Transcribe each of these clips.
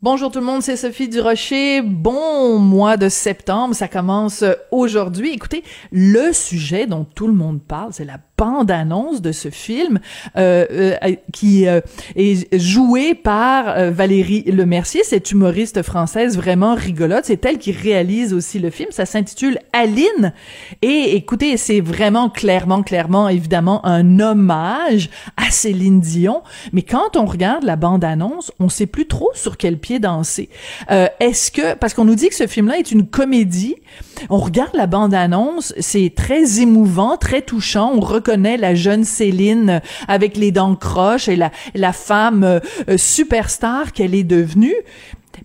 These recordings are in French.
Bonjour tout le monde, c'est Sophie Durocher. Bon mois de septembre, ça commence aujourd'hui. Écoutez, le sujet dont tout le monde parle, c'est la bande-annonce de ce film euh, euh, qui euh, est joué par Valérie Lemercier, cette humoriste française vraiment rigolote. C'est elle qui réalise aussi le film. Ça s'intitule Aline. Et écoutez, c'est vraiment clairement, clairement, évidemment, un hommage à Céline Dion. Mais quand on regarde la bande-annonce, on sait plus trop sur quel pied danser. Est-ce que, parce qu'on nous dit que ce film-là est une comédie, on regarde la bande-annonce, c'est très émouvant, très touchant. On connaît la jeune Céline avec les dents croches et la, femme euh, superstar qu'elle est devenue.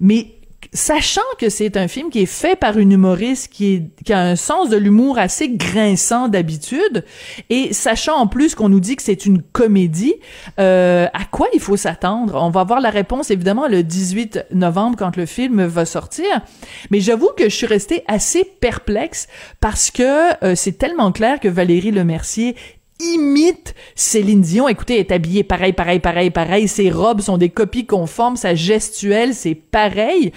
Mais sachant que c'est un film qui est fait par une humoriste qui, qui a un sens de l'humour assez grinçant d'habitude, et sachant en plus qu'on nous dit que c'est une comédie, euh, à quoi il faut s'attendre? On va voir la réponse évidemment le 18 novembre quand le film va sortir, mais j'avoue que je suis restée assez perplexe parce que euh, c'est tellement clair que Valérie Lemercier imite Céline Dion. Écoutez, est habillée pareil, pareil, pareil, pareil. Ses robes sont des copies conformes. Sa gestuelle, c'est pareil.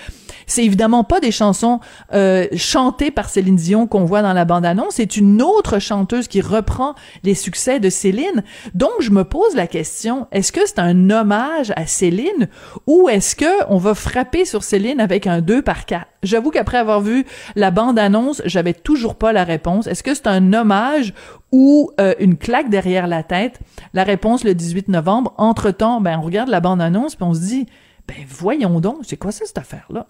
C'est évidemment pas des chansons euh, chantées par Céline Dion qu'on voit dans la bande-annonce. C'est une autre chanteuse qui reprend les succès de Céline. Donc, je me pose la question, est-ce que c'est un hommage à Céline ou est-ce que on va frapper sur Céline avec un 2 par 4? J'avoue qu'après avoir vu la bande-annonce, j'avais toujours pas la réponse. Est-ce que c'est un hommage ou euh, une claque derrière la tête? La réponse le 18 novembre. Entre-temps, ben, on regarde la bande-annonce puis on se dit, ben, voyons donc, c'est quoi ça, cette affaire-là?